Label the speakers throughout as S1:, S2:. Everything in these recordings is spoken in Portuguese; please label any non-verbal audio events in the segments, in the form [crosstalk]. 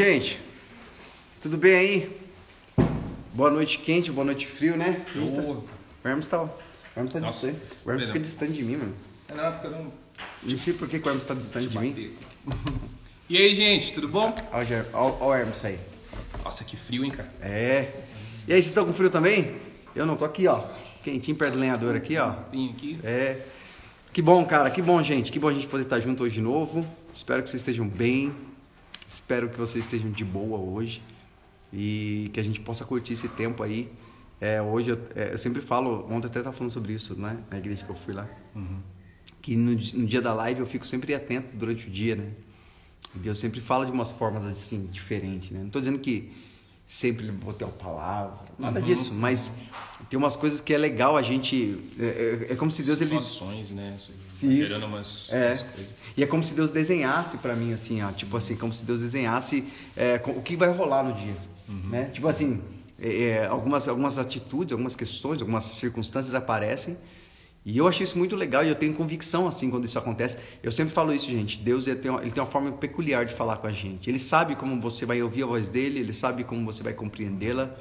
S1: Gente, tudo bem aí? Boa noite quente, boa noite frio, né?
S2: Ô,
S1: O Hermes tá, o Hermes tá
S2: Nossa,
S1: distante. O Hermes fica distante de mim, mano.
S2: É na época não
S1: Não sei por que, o Hermes tá distante de mim.
S2: E aí, gente, tudo bom?
S1: Olha o Ger- olha- olha o Hermes aí.
S2: Nossa, que frio, hein, cara?
S1: É. E aí, vocês estão com frio também? Eu não, tô aqui, ó. Quentinho perto do lenhador aqui, ó.
S2: Tem aqui.
S1: É. Que bom, cara, que bom, gente. Que bom a gente poder estar junto hoje de novo. Espero que vocês estejam bem. Espero que vocês estejam de boa hoje. E que a gente possa curtir esse tempo aí. É, hoje eu, é, eu sempre falo, ontem até estava falando sobre isso, né? Na igreja que eu fui lá. Que no, no dia da live eu fico sempre atento durante o dia, né? E Deus sempre fala de umas formas assim, diferentes, né? Não tô dizendo que sempre vou ter uma palavra, nada disso, mas tem umas coisas que é legal a gente. É, é- é como se Deus ele.
S2: Situações, né?
S1: Isso.
S2: Gerando umas,
S1: É.
S2: umas coisas.
S1: E é como se Deus desenhasse pra mim, assim, ó. Tipo assim, como se Deus desenhasse é, o que vai rolar no dia. Né? Tipo assim, é, é, algumas, algumas atitudes, algumas questões, algumas circunstâncias aparecem. E eu achei isso muito legal e eu tenho convicção, assim, quando isso acontece. Eu sempre falo isso, gente. Deus ele tem, uma, ele tem uma forma peculiar de falar com a gente. Ele sabe como você vai ouvir a voz dele, ele sabe como você vai compreendê-la.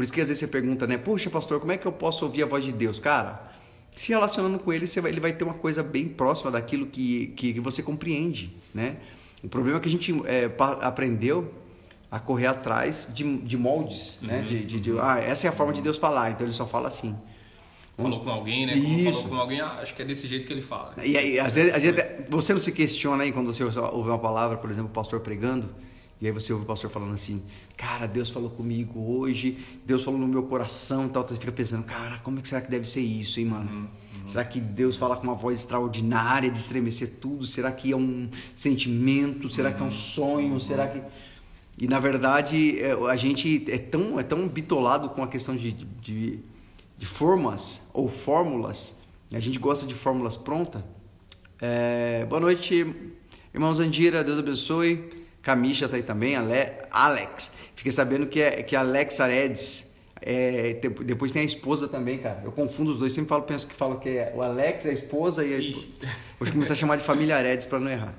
S1: Por isso que às vezes você pergunta, né? Puxa, pastor, como é que eu posso ouvir a voz de Deus? Cara, se relacionando com ele, você vai, ele vai ter uma coisa bem próxima daquilo que, que, que você compreende, né? O problema é que a gente é, aprendeu a correr atrás de, de moldes, né? De, de, de- ah, essa é a forma de Deus falar, então ele só fala assim.
S2: Falou com alguém, né? Como
S1: Isso.
S2: falou com alguém, ah, acho que é desse jeito que ele fala.
S1: E aí, às vezes, às vezes você não se questiona aí quando você ouve uma palavra, por exemplo, o pastor pregando, e aí você ouve o pastor falando assim, cara, Deus falou comigo hoje, Deus falou no meu coração e tal, você fica pensando, cara, como é que será que deve ser isso, hein, mano? Será que Deus fala com uma voz extraordinária de estremecer tudo? Será que é um sentimento? Será que é um sonho? Será que... E na verdade, é, a gente é tão, é tão bitolado com a questão de, de, de formas ou fórmulas, a gente gosta de fórmulas prontas. É, boa noite, irmãos Andira, Deus abençoe. Camisha tá aí também, Ale, Alex. Fiquei sabendo que é que Alex Aredes. é, te- depois tem a esposa também, cara. Eu confundo os dois, sempre falo, penso que falo que é o Alex, a esposa e a esposa. Vou começar a chamar de família Aredes para não errar.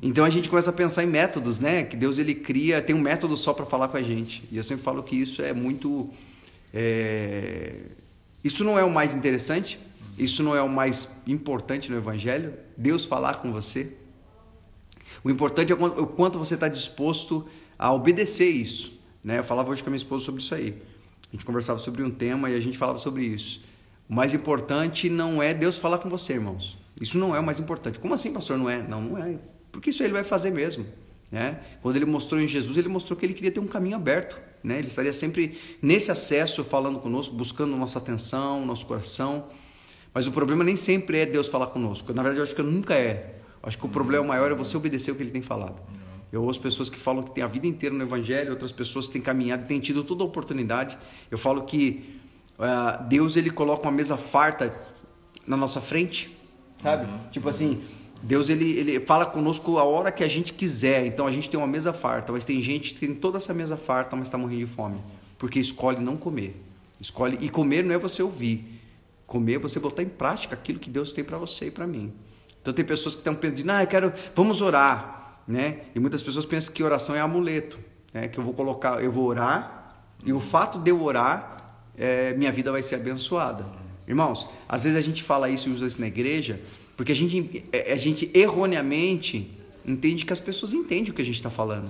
S1: Então a gente começa a pensar em métodos, né? Que Deus ele cria, tem um método só para falar com a gente. E eu sempre falo que isso é muito. é, Isso não é o mais interessante, isso não é o mais importante no Evangelho. Deus falar com você. O importante é o quanto- você está disposto a obedecer isso. Né? Eu falava hoje com a minha esposa sobre isso aí. A gente conversava sobre um tema e a gente falava sobre isso. O mais importante não é Deus falar com você, irmãos. Isso não é o mais importante. Como assim, pastor? Não é? Não, não é. Porque isso ele vai fazer mesmo. Né? Quando ele mostrou em Jesus, ele mostrou que ele queria ter um caminho aberto. Né? Ele estaria sempre nesse acesso, falando conosco, buscando nossa atenção, nosso coração. Mas o problema nem sempre é Deus falar conosco. Na verdade, eu acho que nunca é. Acho que o problema maior é você obedecer o que ele tem falado. Eu ouço pessoas que falam que tem a vida inteira no Evangelho, outras pessoas que têm caminhado, têm tido toda a oportunidade. Eu falo que ah, Deus ele coloca uma mesa farta na nossa frente, sabe? Tipo assim, Deus ele, ele fala conosco a hora que a gente quiser. Então a gente tem uma mesa farta, mas tem gente que tem toda essa mesa farta, mas está morrendo de fome, porque escolhe não comer. Escolhe e comer não é você ouvir. Comer é você botar em prática aquilo que Deus tem para você e para mim. Então tem pessoas que estão pensando, ah, eu quero, vamos orar, né? E muitas pessoas pensam que oração é amuleto, né? Que eu vou colocar, eu vou orar e o fato de eu orar, é, minha vida vai ser abençoada. Irmãos, às vezes a gente fala isso e usa isso na igreja porque a gente, é, a gente erroneamente entende que as pessoas entendem o que a gente está falando.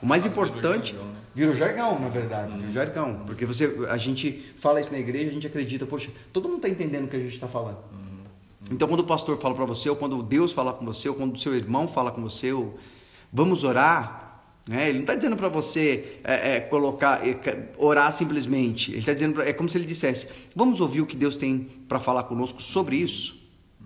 S1: O mais
S2: Ah,
S1: importante
S2: né?
S1: virou jargão, na verdade, virou jargão, porque você, a gente fala isso na igreja, a gente acredita, poxa, todo mundo está entendendo o que a gente está falando. Então, quando o pastor fala para você, ou quando Deus fala com você, ou quando o seu irmão fala com você, ou vamos orar, né? Ele não está dizendo para você é, é, colocar, é, orar simplesmente. Ele está dizendo, pra- é como se ele dissesse, vamos ouvir o que Deus tem para falar conosco sobre isso.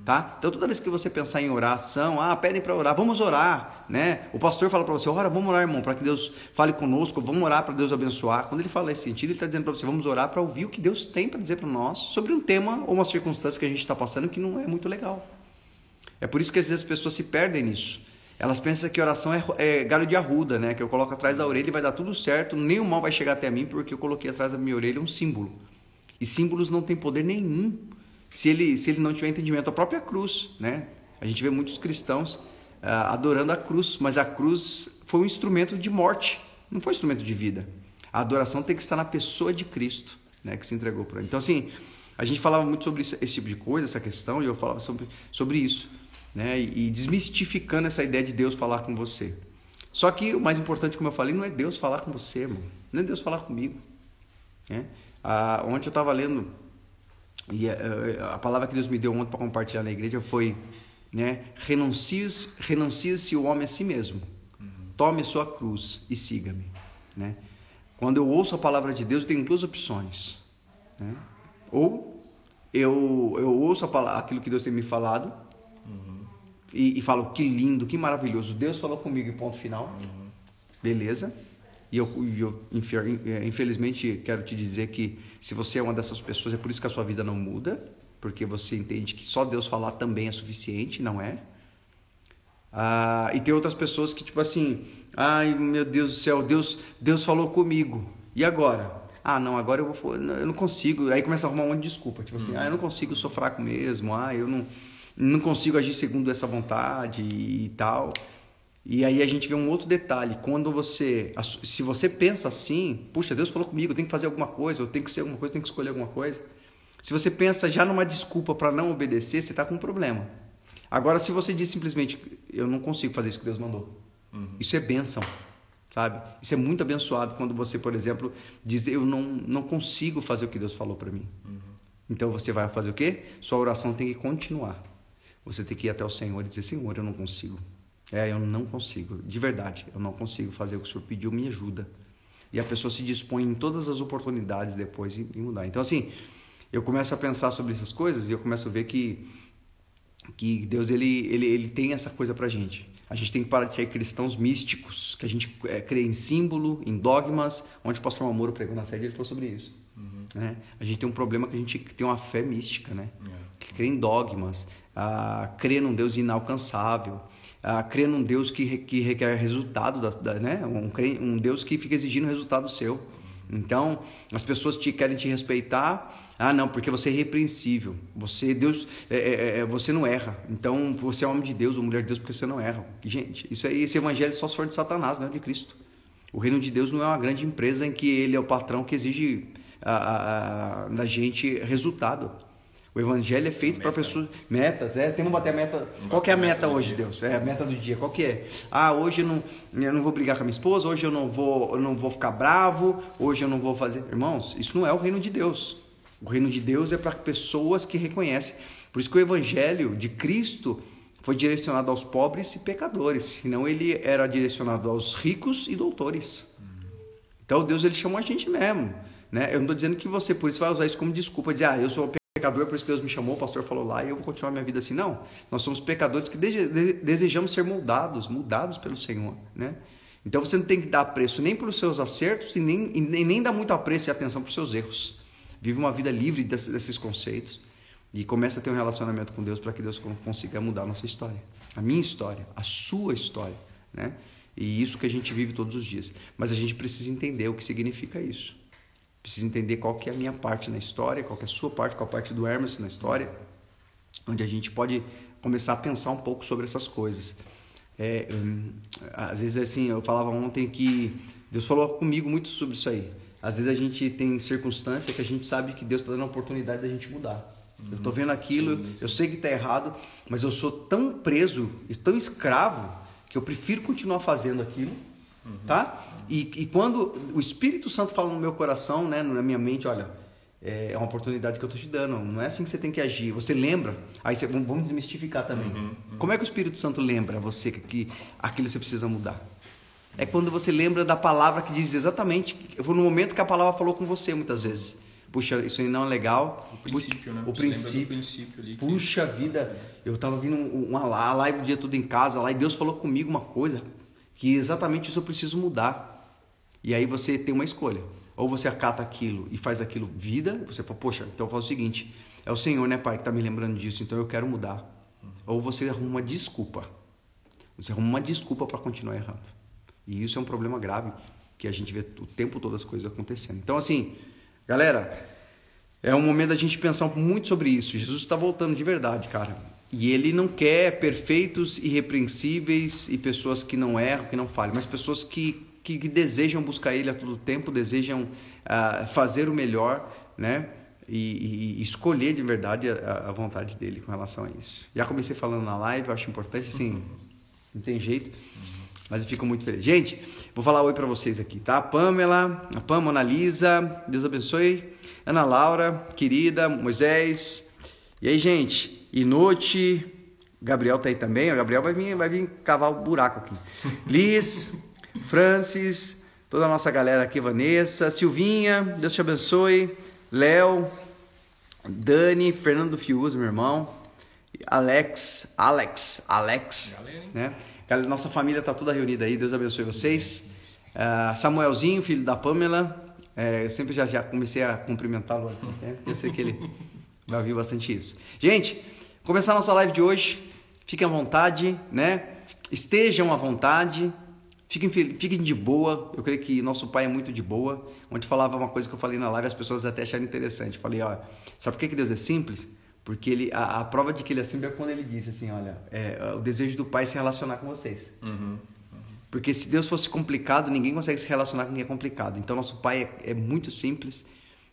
S1: Tá? Então toda vez que você pensar em oração, ah, pedem para orar, vamos orar, né? O pastor fala para você, ora, vamos orar, irmão, para que Deus fale conosco, vamos orar para Deus abençoar. Quando ele fala nesse sentido, ele está dizendo para você, vamos orar para ouvir o que Deus tem para dizer para nós sobre um tema ou uma circunstância que a gente está passando que não é muito legal. É por isso que às vezes as pessoas se perdem nisso. Elas pensam que oração é, é galho de arruda, né? Que eu coloco atrás da orelha e vai dar tudo certo, nenhum mal vai chegar até mim porque eu coloquei atrás da minha orelha um símbolo. E símbolos não têm poder nenhum se ele, se ele não tiver entendimento. A própria cruz, né? A gente vê muitos cristãos ah, adorando a cruz, mas a cruz foi um instrumento de morte, não foi um instrumento de vida. A adoração tem que estar na pessoa de Cristo, né, que se entregou para ele. Então, assim, a gente falava muito sobre esse, tipo de coisa, essa questão, e eu falava sobre, sobre isso, né, e, e desmistificando essa ideia de Deus falar com você. Só que o mais importante, como eu falei, não é Deus falar com você, irmão. Não é Deus falar comigo. Né? Ah, ontem eu estava lendo, e a, eh, eh, a, palavra que Deus me deu ontem para compartilhar na igreja foi: né, renuncie-se renuncie o homem a si mesmo, uhum. tome sua cruz e siga-me. Né? Quando eu ouço a palavra de Deus, eu tenho duas opções. Né? Ou eu, eu ouço palavra, aquilo que Deus tem me falado uhum. e, e, falo que lindo, que maravilhoso. Deus falou comigo e ponto final. Uhum. Beleza. E eu, eu, infelizmente, quero te dizer que se você é uma dessas pessoas, é por isso que a sua vida não muda, porque você entende que só Deus falar também é suficiente, não é? Ah, e tem outras pessoas que, tipo assim, ai meu Deus do céu, Deus, Deus falou comigo, e agora? Ah, não, agora eu vou, eu não consigo. Aí começa a arrumar um monte de desculpa, tipo assim, uhum. ah, eu não consigo, eu sou fraco mesmo, ah, eu não, não consigo agir segundo essa vontade e tal. E aí a gente vê um outro detalhe, quando você, se você pensa assim, puxa, Deus falou comigo, eu tenho que fazer alguma coisa, eu tenho que ser alguma coisa, eu tenho que escolher alguma coisa. Se você pensa já numa desculpa para não obedecer, você está com um problema. Agora, se você diz simplesmente, eu não consigo fazer isso que Deus mandou, uhum. isso é bênção, sabe? Isso é muito abençoado quando você, por exemplo, diz, eu não, não consigo fazer o que Deus falou para mim. Uhum. Então você vai fazer o quê? Sua oração tem que continuar. Você tem que ir até o Senhor e dizer, Senhor, eu não consigo é, eu não consigo, de verdade, eu não consigo fazer o que o senhor pediu, me ajuda. E a pessoa se dispõe em todas as oportunidades depois em mudar. Então, assim, eu começo a pensar sobre essas coisas e eu começo a ver que, que Deus ele, ele, ele tem essa coisa pra gente. A gente tem que parar de ser cristãos místicos, que a gente é, crê em símbolo, em dogmas. Onde o pastor Mamoro pregou na sede, ele falou sobre isso. Uhum. Né? A gente tem um problema que a gente tem uma fé mística, né? É. Que crê em dogmas, ah, crê num Deus inalcançável, a crer num Deus que, que requer resultado, da, da, né? um, um Deus que fica exigindo resultado seu. Então, as pessoas te querem te respeitar. Ah, não, porque você é irrepreensível. Você, Deus, é, é, é, você não erra. Então, você é homem de Deus ou mulher de Deus porque você não erra. Gente, isso aí, esse evangelho só se for de Satanás, não é de Cristo. O reino de Deus não é uma grande empresa em que ele é o patrão que exige a, a, a, da gente resultado. O evangelho é feito para pessoas. Metas, é. Temos bater a meta. Qual que é a meta hoje, Deus? É a meta do dia. Qual que é? Ah, hoje eu não, eu não vou brigar com a minha esposa, hoje eu não vou, eu não vou ficar bravo, hoje eu não vou fazer. Irmãos, isso não é o reino de Deus. O reino de Deus é para pessoas que reconhecem. Por isso que o evangelho de Cristo foi direcionado aos pobres e pecadores, senão ele era direcionado aos ricos e doutores. Então Deus ele chamou a gente mesmo. Né? Eu não estou dizendo que você por isso vai usar isso como desculpa, dizer, ah, eu sou pecador, por isso Deus me chamou, o pastor falou lá e eu vou continuar minha vida assim. Não, nós somos pecadores que desejamos ser moldados, mudados pelo Senhor, né? Então você não tem que dar preço nem para os seus acertos e nem, e nem dar muito apreço e atenção para os seus erros. Vive uma vida livre desses, desses conceitos e começa a ter um relacionamento com Deus para que Deus consiga mudar a nossa história, a minha história, a sua história, né? E isso que a gente vive todos os dias. Mas a gente precisa entender o que significa isso. Preciso entender qual que é a minha parte na história, qual que é a sua parte, qual a parte do Hermes na história, onde a gente pode começar a pensar um pouco sobre essas coisas. É, hum, às vezes assim, eu falava ontem que Deus falou comigo muito sobre isso aí. Às vezes a gente tem circunstância que a gente sabe que Deus está dando a oportunidade da gente mudar. Uhum. Eu estou vendo aquilo, sim, sim. eu sei que está errado, mas eu sou tão preso e tão escravo que eu prefiro continuar fazendo aquilo, uhum. tá? E, e quando o Espírito Santo fala no meu coração, né, na minha mente, olha, é, é uma oportunidade que eu estou te dando. Não é assim que você tem que agir. Você lembra. Aí você, vamos desmistificar também. Uhum, uhum. Como é que o Espírito Santo lembra você que, que aquilo você precisa mudar? É quando você lembra da palavra que diz exatamente. Foi no momento que a palavra falou com você muitas vezes. Puxa, isso aí não é legal.
S2: O princípio, né?
S1: O princípio. princípio ali, Puxa que... vida, eu estava vindo uma, uma live o dia todo em casa lá e Deus falou comigo uma coisa que exatamente isso eu preciso mudar. E aí você tem uma escolha. Ou você acata aquilo e faz aquilo vida, você fala, poxa, então eu faço o seguinte: é o Senhor, né, Pai, que está me lembrando disso, então eu quero mudar. Ou você arruma uma desculpa. Você arruma uma desculpa para continuar errando. E isso é um problema grave que a gente vê o tempo todo as coisas acontecendo. Então, assim, galera, é um momento da gente pensar muito sobre isso. Jesus está voltando de verdade, cara. E ele não quer perfeitos, irrepreensíveis e pessoas que não erram, que não falham, mas pessoas que, que, que desejam buscar ele a todo tempo, desejam uh, fazer o melhor, né? E, e, escolher de verdade a, a, vontade dele com relação a isso. Já comecei falando na live, acho importante, assim, não tem jeito, mas eu fico muito feliz. Gente, vou falar oi para vocês aqui, tá? Pamela, a Pam, Mona Lisa, Deus abençoe. Ana Laura, querida, Moisés. E aí, gente, Inote, Gabriel tá aí também, o Gabriel vai vir, vai vir cavar o buraco aqui. [laughs] Liz, Francis, toda a nossa galera aqui, Vanessa, Silvinha, Deus te abençoe. Léo, Dani, Fernando Fiuza, meu irmão, Alex, Alex, Alex, né? Nossa família tá toda reunida aí, Deus abençoe vocês. Uh, Samuelzinho, filho da Pamela, é, eu sempre já, já comecei a cumprimentá-lo aqui, né? eu sei que ele [laughs] vai ouvir bastante isso. Gente, começar a nossa live de hoje, fiquem à vontade, né? Estejam à vontade, Fiquem, fiquem de boa, eu creio que nosso pai é muito de boa. Ontem falava uma coisa que eu falei na live, as pessoas até acharam interessante. Falei, ó, sabe por que, que Deus é simples? Porque ele, a, a prova de que ele é simples é quando ele disse assim, olha, é, o desejo do pai é se relacionar com vocês. Uhum, uhum. Porque se Deus fosse complicado, ninguém consegue se relacionar com quem é complicado. Então nosso pai é, é muito simples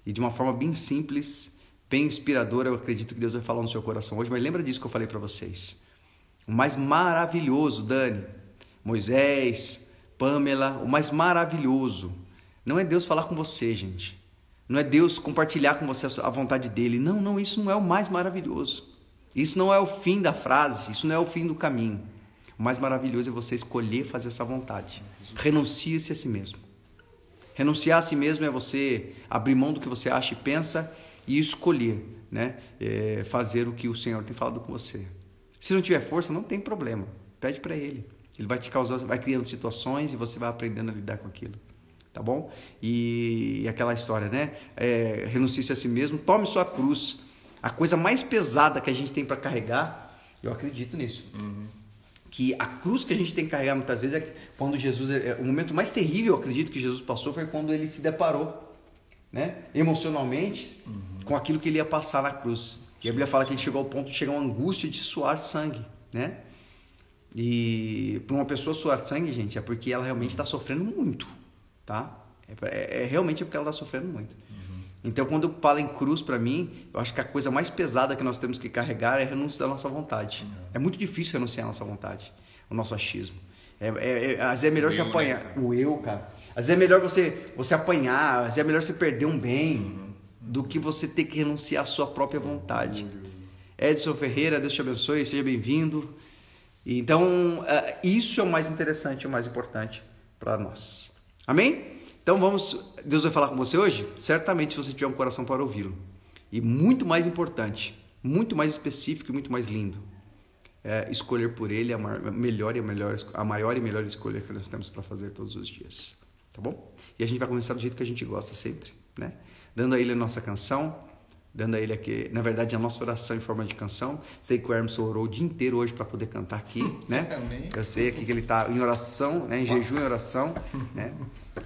S1: e de uma forma bem simples, bem inspiradora, eu acredito que Deus vai falar no seu coração hoje. Mas lembra disso que eu falei para vocês. O mais maravilhoso, Dani, Moisés, Pamela, o mais maravilhoso não é Deus falar com você, gente. Não é Deus compartilhar com você a vontade dele. Não, não, isso não é o mais maravilhoso. Isso não é o fim da frase, isso não é o fim do caminho. O mais maravilhoso é você escolher fazer essa vontade. Renuncie-se a si mesmo. Renunciar a si mesmo é você abrir mão do que você acha e pensa e escolher, né? É fazer o que o Senhor tem falado com você. Se não tiver força, não tem problema. Pede para Ele. Ele vai te causar, vai criando situações e você vai aprendendo a lidar com aquilo. Tá bom? E, e aquela história, né? É, renuncie a si mesmo, tome sua cruz. A coisa mais pesada que a gente tem para carregar, eu acredito nisso. Uhum. Que a cruz que a gente tem que carregar muitas vezes é quando Jesus. É, o momento mais terrível, eu acredito, que Jesus passou foi quando ele se deparou, né? Emocionalmente, uhum. com aquilo que ele ia passar na cruz. E a Bíblia fala que ele chegou ao ponto de chegar a uma angústia de suar sangue, né? E para uma pessoa suar sangue, gente, é porque ela realmente está sofrendo muito, tá? É, é, é realmente porque ela está sofrendo muito. Uhum. Então, quando eu falo em cruz para mim, eu acho que a coisa mais pesada que nós temos que carregar é renunciar à nossa vontade. Uhum. É muito difícil renunciar à nossa vontade, ao nosso achismo. É, é, é, às vezes é melhor o você eu, né, apanhar. Né, o eu, cara. Às vezes é melhor você, você apanhar, às vezes é melhor você perder um bem uhum. do que você ter que renunciar à sua própria vontade. Edson Ferreira, Deus te abençoe, seja bem-vindo. Então, é, isso é o mais interessante, o mais importante para nós. Amém? Então vamos, Deus vai falar com você hoje? Certamente se você tiver um coração para ouvi-lo. E muito mais importante, muito mais específico e muito mais lindo, é escolher por ele a melhor e a melhor, a maior e melhor escolha que nós temos para fazer todos os dias. Tá bom? E a gente vai começar do jeito que a gente gosta sempre, né? Dando a ele a nossa canção, dando a ele aqui, na verdade, a nossa oração em forma de canção. Sei que o Hermes orou o dia inteiro hoje para poder cantar aqui, [laughs] né? Amém. Eu sei aqui que ele está em oração, né? em jejum e oração, né?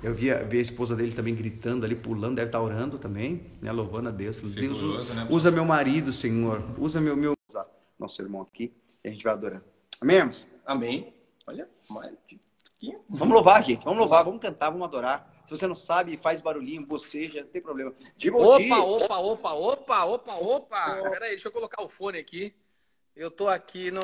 S1: Eu vi a, vi a esposa dele também gritando ali, pulando, deve estar tá orando também, né? Louvando a Deus. Deus usa, né? usa, meu marido, Senhor. Usa meu, meu nosso irmão aqui e a gente vai adorar. Amém?
S2: Amém. Olha,
S1: Vamos louvar, gente. Vamos louvar, vamos cantar, vamos adorar. Se você não sabe, faz barulhinho, boceja, não tem problema.
S3: opa, opa, opa, opa, opa, opa. Oh. Peraí, deixa eu colocar o fone aqui. Eu tô aqui no.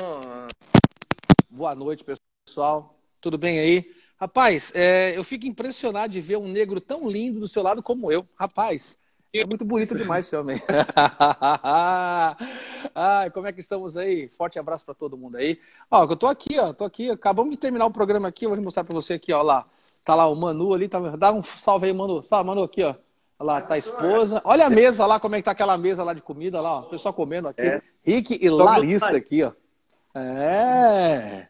S3: Boa noite, pessoal. Tudo bem aí? Rapaz, é, eu fico impressionado de ver um negro tão lindo do seu lado como eu. Rapaz, é muito bonito demais esse homem. [laughs] Ai, como é que estamos aí? Forte abraço para todo mundo aí. Ó, eu tô aqui, ó, tô aqui. Acabamos de terminar o programa aqui, eu vou mostrar para você aqui, ó, lá. Tá lá o Manu ali, tá, dá um salve aí, Manu. Salve, Manu, aqui, ó. Olha lá, tá a esposa. Olha a mesa lá, como é que tá aquela mesa lá de comida lá, ó. O pessoal comendo aqui. É. Rick e Larissa aqui, ó. É.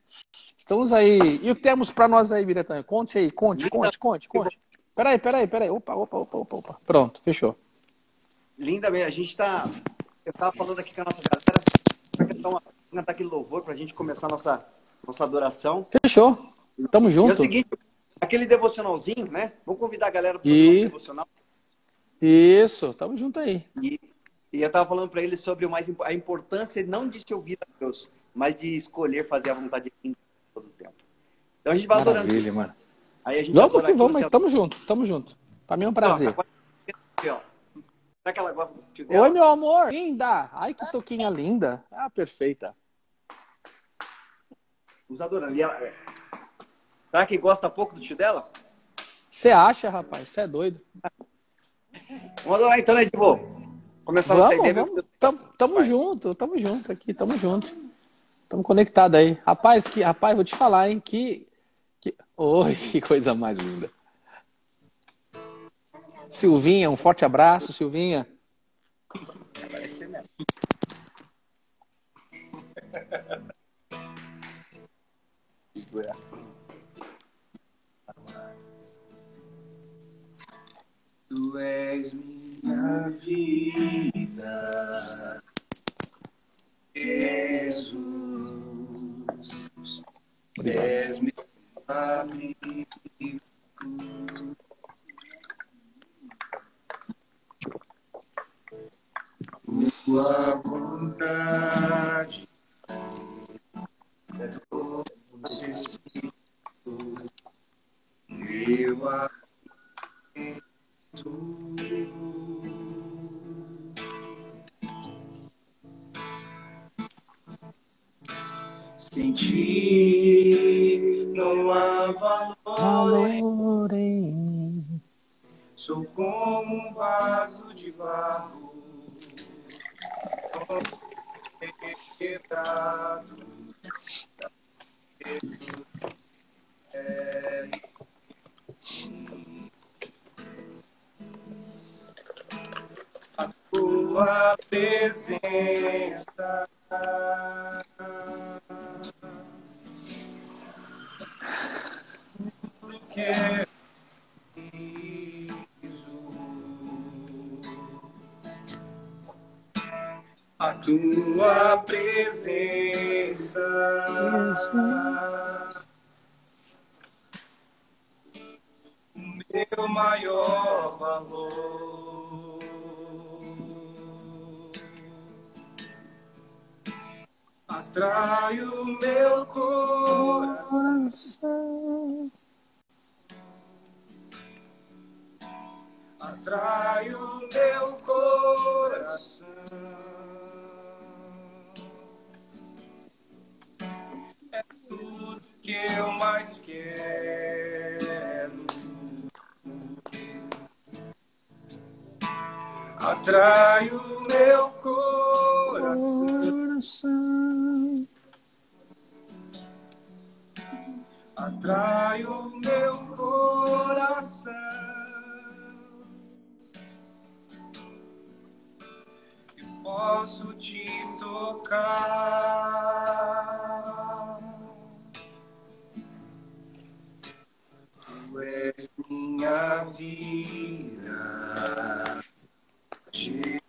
S3: Estamos aí. E o que temos para nós aí, Biretan? Conte aí, conte, conte, conte, conte. Peraí, peraí, peraí. Opa, opa, opa, opa, opa. Pronto, fechou.
S1: Linda mesmo. A gente tá. Eu tava falando aqui com a nossa galera. Então, cantar aquele louvor pra gente começar a nossa, nossa adoração.
S3: Fechou. Tamo junto. E é
S1: o seguinte, aquele devocionalzinho, né? Vamos convidar a galera para o e... nosso devocional.
S3: Isso, tamo junto aí.
S1: E, E eu estava falando para ele sobre o mais, a importância não de se ouvir a Deus, mas de escolher fazer a vontade de Deus todo o tempo. Então a gente vai
S3: Maravilha,
S1: adorando.
S3: mano.
S1: Aí a gente
S3: Vamos que vamos, tamo junto, tamo junto. Pra mim é um prazer.
S1: Tá ó. Será que ela gosta do tio dela?
S3: Oi, meu amor. Linda. Ai, que toquinha linda. Ah, perfeita.
S1: Nos adorando. E ela... é. Será que gosta pouco do tio dela?
S3: Você acha, rapaz? Você é doido.
S1: Vamos adorar então, né, Divo? Começar a
S3: Vamos,
S1: ideia.
S3: vamos. Tamo, tamo junto, tamo junto aqui, tamo junto. Tamo conectado aí. Rapaz, que, rapaz, vou te falar, hein? Que, que... Oi, [laughs] que coisa mais linda. Silvinha, um forte abraço, Silvinha.
S2: Tu és minha vida, Jesus. És meu amigo. Tua vontade que é. A tua presença. O meu maior valor. Atrai o meu coração. Meu coração. Atrai o meu coração. Eu posso te tocar. Tu és minha vida. Jesus,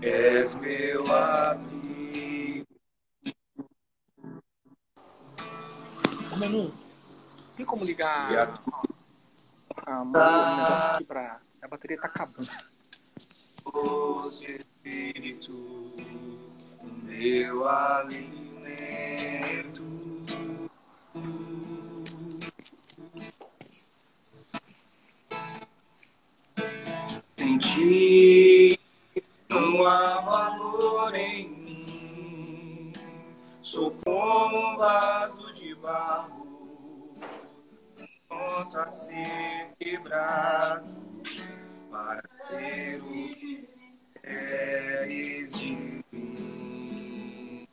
S2: és meu amigo.
S3: Ô, Manu, tem como ligar
S2: a
S3: a Manu, o negócio aqui pra. A bateria tá acabando.
S2: doce Espírito, o meu alimento. Ti não há valor em mim. Sou como um vaso de barro, pronto a ser quebrado para ter o que queres de mim.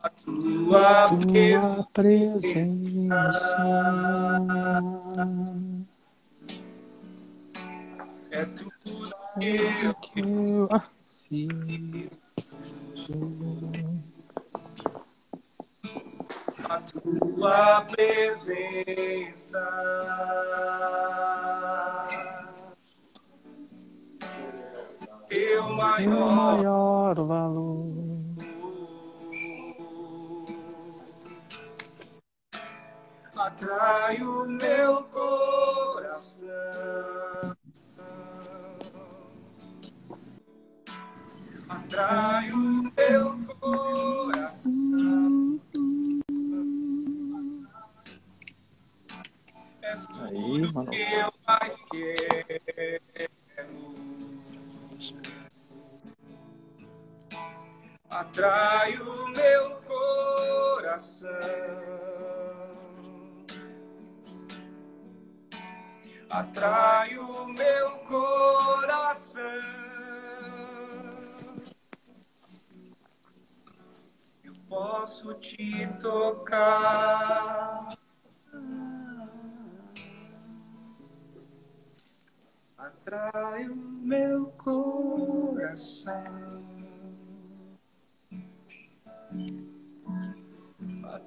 S2: A tua
S3: Tua presença.
S2: Teu maior
S3: maior valor.
S2: atrai o meu coração. coração. Atrai Atrai o meu coração. Atrai o meu coração. Eu posso te tocar. Atrai o meu coração.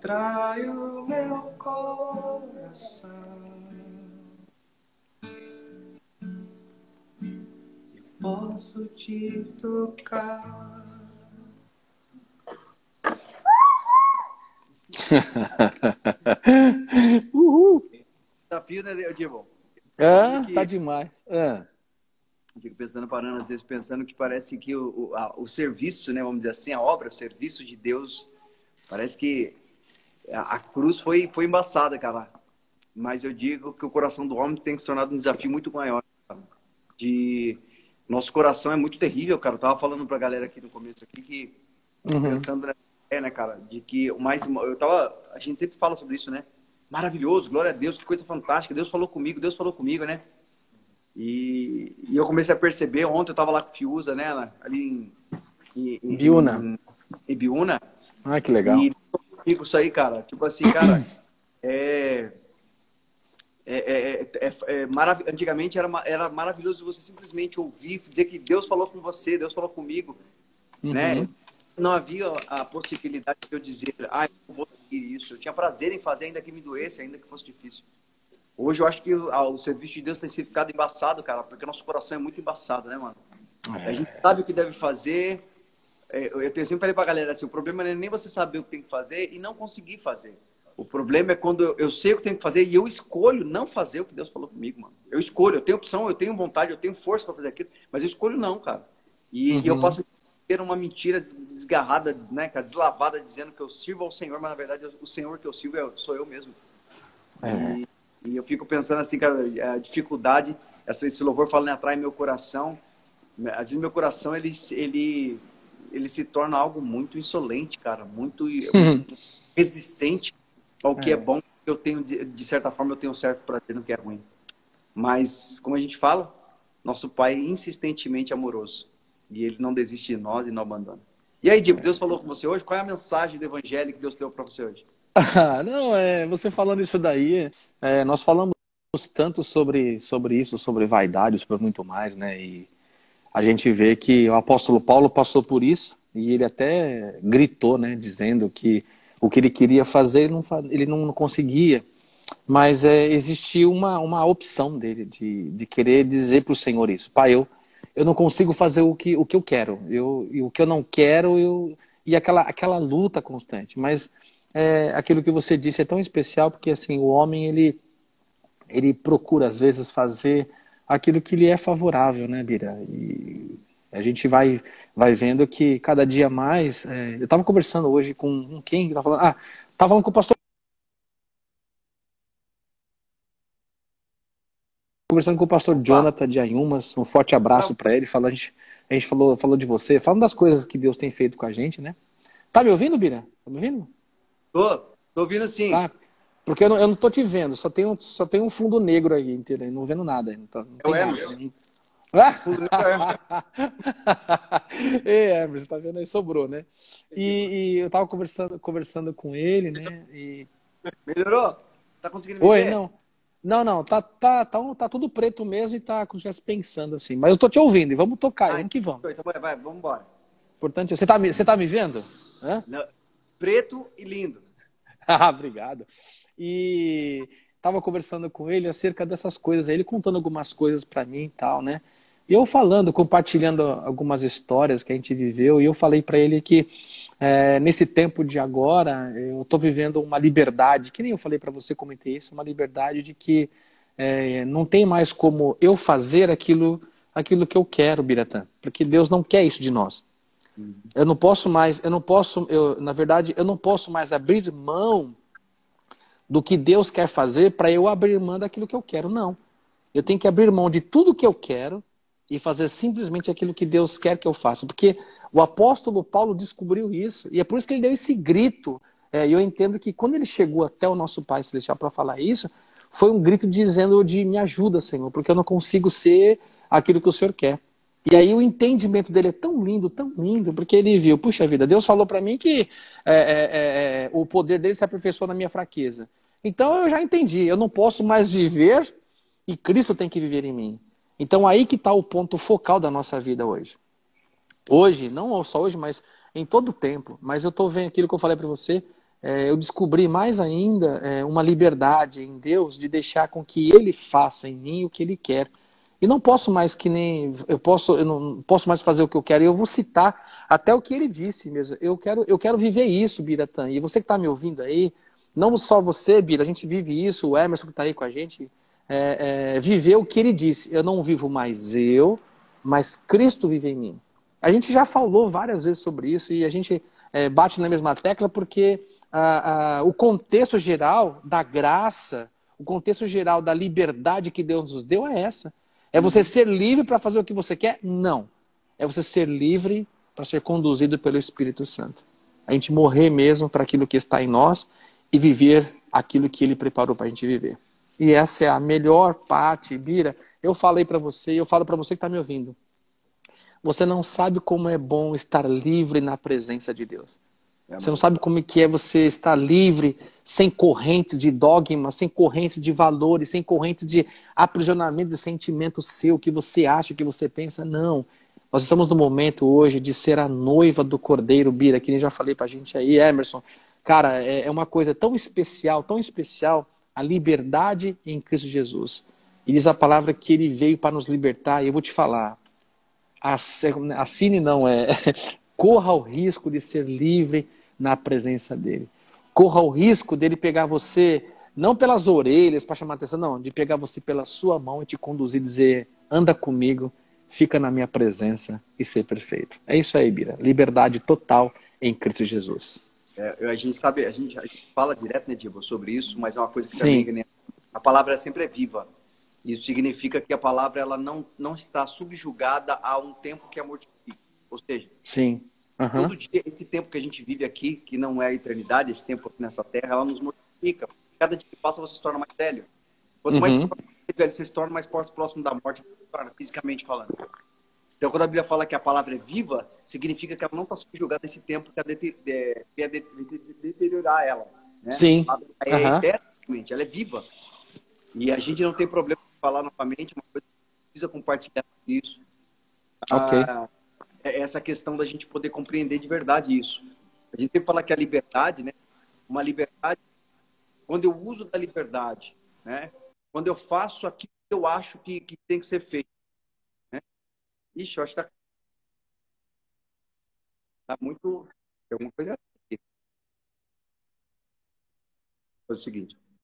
S2: Atrai o meu coração. Eu posso te tocar. [laughs]
S3: Uhul.
S1: Desafio, né, Diego?
S3: Ah, tá demais. Ah.
S1: Fico pensando, parando, às vezes pensando que parece que o, o, a- o serviço, né, vamos dizer assim, a obra, o serviço de Deus, parece que a, a cruz foi, foi embaçada, cara. Mas eu digo que o coração do homem tem que se tornar um desafio muito maior. cara. De nosso coração é muito terrível, cara. Eu tava falando pra galera aqui no começo aqui que
S3: Uhum.
S1: pensando ideia, né, cara, de que o mais eu tava, a gente sempre fala sobre isso, né? Maravilhoso, glória a Deus, que coisa fantástica. Deus falou comigo, Deus falou comigo, né? E, e eu comecei a perceber, ontem eu tava lá com o Fiuza, né, ali em, em, em
S3: Biúna.
S1: Em, em Biúna.
S3: Ah, que legal.
S1: E comigo isso aí, cara. Tipo assim, cara, é. É, é, é, é, é marav- Antigamente era, era maravilhoso você simplesmente ouvir, dizer que Deus falou com você, Deus falou comigo, né?
S3: Uhum.
S1: Não havia a possibilidade de eu dizer, ah, eu vou seguir isso. Eu tinha prazer em fazer, ainda que me doesse, ainda que fosse difícil. Hoje eu acho que o, o serviço de Deus tem sido ficado embaçado, cara, porque nosso coração é muito embaçado, né, mano? A gente sabe o que deve fazer. É, Eu tenho sempre falei pra galera assim, o problema não é nem você saber o que tem que fazer e não conseguir fazer. O problema é quando eu, eu sei o que tenho que fazer e eu escolho não fazer o que Deus falou comigo, mano. Eu escolho, eu tenho opção, eu tenho vontade, eu tenho força para fazer aquilo, mas eu escolho não, cara. E, e eu
S3: Uhum.
S1: posso ter uma mentira des- desgarrada, né, cara, deslavada, dizendo que eu sirvo ao Senhor, mas na verdade o Senhor que eu sirvo é- sou eu mesmo.
S3: É.
S1: E, e eu fico pensando assim, cara, a dificuldade, essa, esse louvor falando atrai meu coração. Às vezes meu coração ele, ele, ele se torna algo muito insolente, cara, muito, [laughs] resistente ao que é, bom. Eu tenho, de, de certa forma, eu tenho certo prazer no que é ruim. Mas, como a gente fala, nosso Pai é insistentemente amoroso. E Ele não desiste de nós e não abandona. E aí, Diego, Deus falou com você hoje? Qual é a mensagem do Evangelho que Deus deu para você hoje?
S3: Ah, não, é, você falando isso daí, é, nós falamos tanto sobre, sobre isso, sobre vaidade, sobre muito mais, né? E a gente vê que o apóstolo Paulo passou por isso e ele até gritou, né? Dizendo que o que ele queria fazer ele não, ele não conseguia. Mas é, existia uma, uma opção dele de, de querer dizer para o Senhor isso. Pai, eu, eu não consigo fazer o que, o que eu quero. Eu, e o que eu não quero, eu. E aquela, aquela luta constante. Mas é, aquilo que você disse é tão especial porque assim o homem ele ele procura às vezes fazer aquilo que lhe é favorável, né, Bira? E a gente vai vai vendo que cada dia mais. é, eu estava conversando hoje com, com quem? Tava falando, ah, tava falando com o pastor. Conversando com o pastor Jonathan de Ayumas, um forte abraço para ele. Falando, a gente, a gente falou, falou de você, falando das coisas que Deus tem feito com a gente, né? Tá me ouvindo, Bira? Tá me ouvindo?
S1: Tô, tô ouvindo sim.
S3: Tá. Porque eu não, eu não tô te vendo, só tem um, só tem um fundo negro aí, entendeu? Não vendo nada. Não tá, não
S1: É o
S3: tem
S1: Emerson. [laughs]
S3: Ei, Emerson, tá vendo aí? Sobrou, né? E, e eu tava conversando, conversando com ele, né? E...
S1: Melhorou? Tá conseguindo me
S3: Oi,
S1: ver?
S3: não. Não, não, tá, tá, tá, tá tudo preto mesmo e tá como se estivesse pensando assim. Mas eu tô te ouvindo e vamos tocar,
S1: Ah,
S3: vamos que vamos.
S1: Então vai, vai, vamos embora.
S3: Importante, é- você tá, me- você tá me vendo?
S1: Não, Preto e lindo. [laughs]
S3: Ah, obrigado. E tava conversando com ele acerca dessas coisas, ele contando algumas coisas para mim e tal, né? E eu falando, compartilhando algumas histórias que a gente viveu, e eu falei para ele que é, nesse tempo de agora eu tô vivendo uma liberdade, que nem eu falei para você, comentei isso, uma liberdade de que é, não tem mais como eu fazer aquilo, aquilo que eu quero, Biratã, porque Deus não quer isso de nós. Eu não posso mais, eu não posso, eu, na verdade, eu não posso mais abrir mão do que Deus quer fazer para eu abrir mão daquilo que eu quero. Não. Eu tenho que abrir mão de tudo que eu quero e fazer simplesmente aquilo que Deus quer que eu faça. Porque o apóstolo Paulo descobriu isso e é por isso que ele deu esse grito. É, e eu entendo que quando ele chegou até o nosso Pai Celestial para falar isso, foi um grito dizendo de me ajuda, Senhor, porque eu não consigo ser aquilo que o Senhor quer. E aí o entendimento dele é tão lindo, tão lindo, porque ele viu, puxa vida, Deus falou para mim que é, é, é, é, o poder dele se aperfeiçoa na minha fraqueza. Então eu já entendi, eu não posso mais viver e Cristo tem que viver em mim. Então aí que está o ponto focal da nossa vida hoje. Hoje, não só hoje, mas em todo o tempo. Mas eu estou vendo aquilo que eu falei para você, é, eu descobri mais ainda é, uma liberdade em Deus de deixar com que Ele faça em mim o que Ele quer. E não posso mais que nem eu posso, eu não posso mais fazer o que eu quero. E eu vou citar até o que ele disse mesmo. Eu quero, eu quero viver isso, Biratã. E você que está me ouvindo aí, não só você, Bira, a gente vive isso. O Emerson que está aí com a gente é, é, viveu o que ele disse. Eu não vivo mais eu, mas Cristo vive em mim. A gente já falou várias vezes sobre isso e a gente é, bate na mesma tecla porque a, a, o contexto geral da graça, o contexto geral da liberdade que Deus nos deu é essa. É você ser livre para fazer o que você quer? Não. É você ser livre para ser conduzido pelo Espírito Santo. A gente morrer mesmo para aquilo que está em nós e viver aquilo que ele preparou para a gente viver. E essa é a melhor parte, Bira. Eu falei para você, e eu falo para você que está me ouvindo. Você não sabe como é bom estar livre na presença de Deus. É, você não sabe como é que é você estar livre, sem correntes de dogma, sem correntes de valores, sem correntes de aprisionamento de sentimento seu, que você acha, que você pensa. Não. Nós estamos no momento hoje de ser a noiva do Cordeiro Bira, que nem já falei pra gente aí, Emerson. Cara, é, é uma coisa tão especial, tão especial, a liberdade em Cristo Jesus. E diz a palavra que ele veio para nos libertar, e eu vou te falar. Assine não, é [laughs] corra o risco de ser livre na presença dele. Corra o risco dele pegar você, não pelas orelhas para chamar atenção, não, de pegar você pela sua mão e te conduzir e dizer: anda comigo, fica na minha presença e ser perfeito. É isso aí, Bira. Liberdade total em Cristo Jesus.
S1: É, a gente sabe, a gente, fala direto, né, Diego, sobre isso, mas é uma coisa que também, né, a palavra sempre é viva. Isso significa que a palavra ela não, não está subjugada a um tempo que a mortifica. Ou seja,
S3: Sim.
S1: Uhum. Todo dia, esse tempo que a gente vive aqui, que não é a eternidade, esse tempo aqui nessa terra, ela nos mortifica. Cada dia que passa, você se torna mais velho. Quanto mais uhum. velho você se torna, mais próximo da morte, fisicamente falando. Então, quando a Bíblia fala que a palavra é viva, significa que ela não está subjugada a esse tempo que é, é deteriorar ela. Né?
S3: Sim.
S1: É uhum. eternamente, ela é viva. E a gente não tem problema de falar novamente, uma coisa que precisa compartilhar isso.
S3: Ok. Ah,
S1: é essa questão da gente poder compreender de verdade isso. A gente tem que falar que a liberdade, né? Uma liberdade, quando eu uso da liberdade, né? Quando eu faço aquilo que eu acho que, que tem que ser feito. Né? Ixi, eu acho que tá, tá muito. Tem alguma coisa aqui. Faz o seguinte.